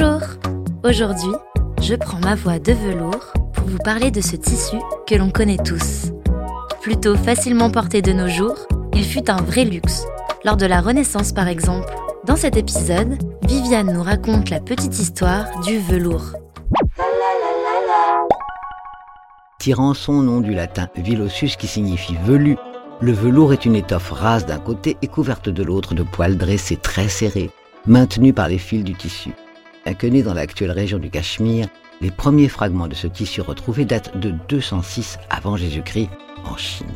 Bonjour Aujourd'hui, je prends ma voix de velours pour vous parler de ce tissu que l'on connaît tous. Plutôt facilement porté de nos jours, il fut un vrai luxe, lors de la Renaissance par exemple. Dans cet épisode, Viviane nous raconte la petite histoire du velours. Tirant son nom du latin vilossus qui signifie velu, le velours est une étoffe rase d'un côté et couverte de l'autre de poils dressés très serrés, maintenus par les fils du tissu. Bien dans l'actuelle région du Cachemire, les premiers fragments de ce tissu retrouvés datent de 206 avant Jésus-Christ en Chine.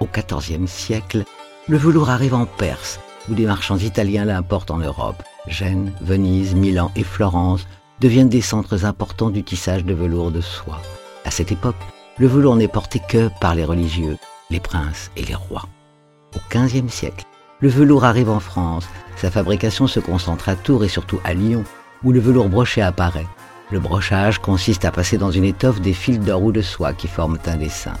Au XIVe siècle, le velours arrive en Perse, où des marchands italiens l'importent en Europe. Gênes, Venise, Milan et Florence deviennent des centres importants du tissage de velours de soie. À cette époque, le velours n'est porté que par les religieux, les princes et les rois. Au XVe siècle, le velours arrive en France. Sa fabrication se concentre à Tours et surtout à Lyon, où le velours broché apparaît. Le brochage consiste à passer dans une étoffe des fils d'or ou de soie qui forment un dessin.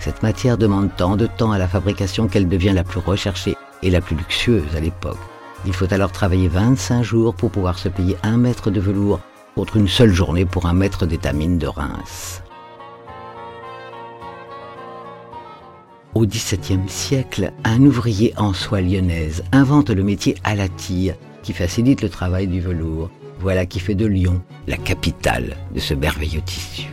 Cette matière demande tant de temps à la fabrication qu'elle devient la plus recherchée et la plus luxueuse à l'époque. Il faut alors travailler 25 jours pour pouvoir se payer un mètre de velours contre une seule journée pour un mètre d'étamine de Reims. Au XVIIe siècle, un ouvrier en soie lyonnaise invente le métier à la tire qui facilite le travail du velours. Voilà qui fait de Lyon la capitale de ce merveilleux tissu.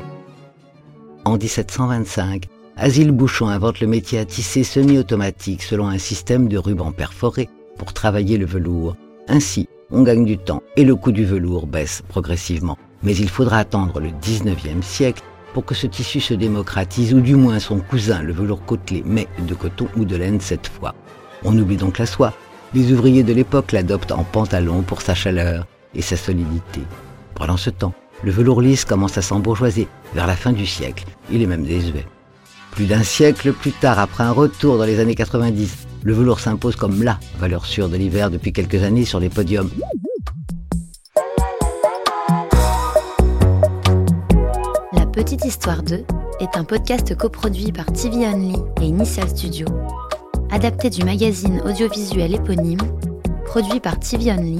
En 1725, Asile Bouchon invente le métier à tisser semi-automatique selon un système de ruban perforé pour travailler le velours. Ainsi, on gagne du temps et le coût du velours baisse progressivement. Mais il faudra attendre le 19e siècle pour que ce tissu se démocratise, ou du moins son cousin, le velours côtelé, mais de coton ou de laine cette fois. On oublie donc la soie. Les ouvriers de l'époque l'adoptent en pantalon pour sa chaleur et sa solidité. Pendant ce temps, le velours lisse commence à s'embourgeoiser vers la fin du siècle. Il est même désuet. Plus d'un siècle plus tard, après un retour dans les années 90, le velours s'impose comme la valeur sûre de l'hiver depuis quelques années sur les podiums. La Petite Histoire 2 est un podcast coproduit par TV Only et Initial Studio, adapté du magazine audiovisuel éponyme, produit par TV Only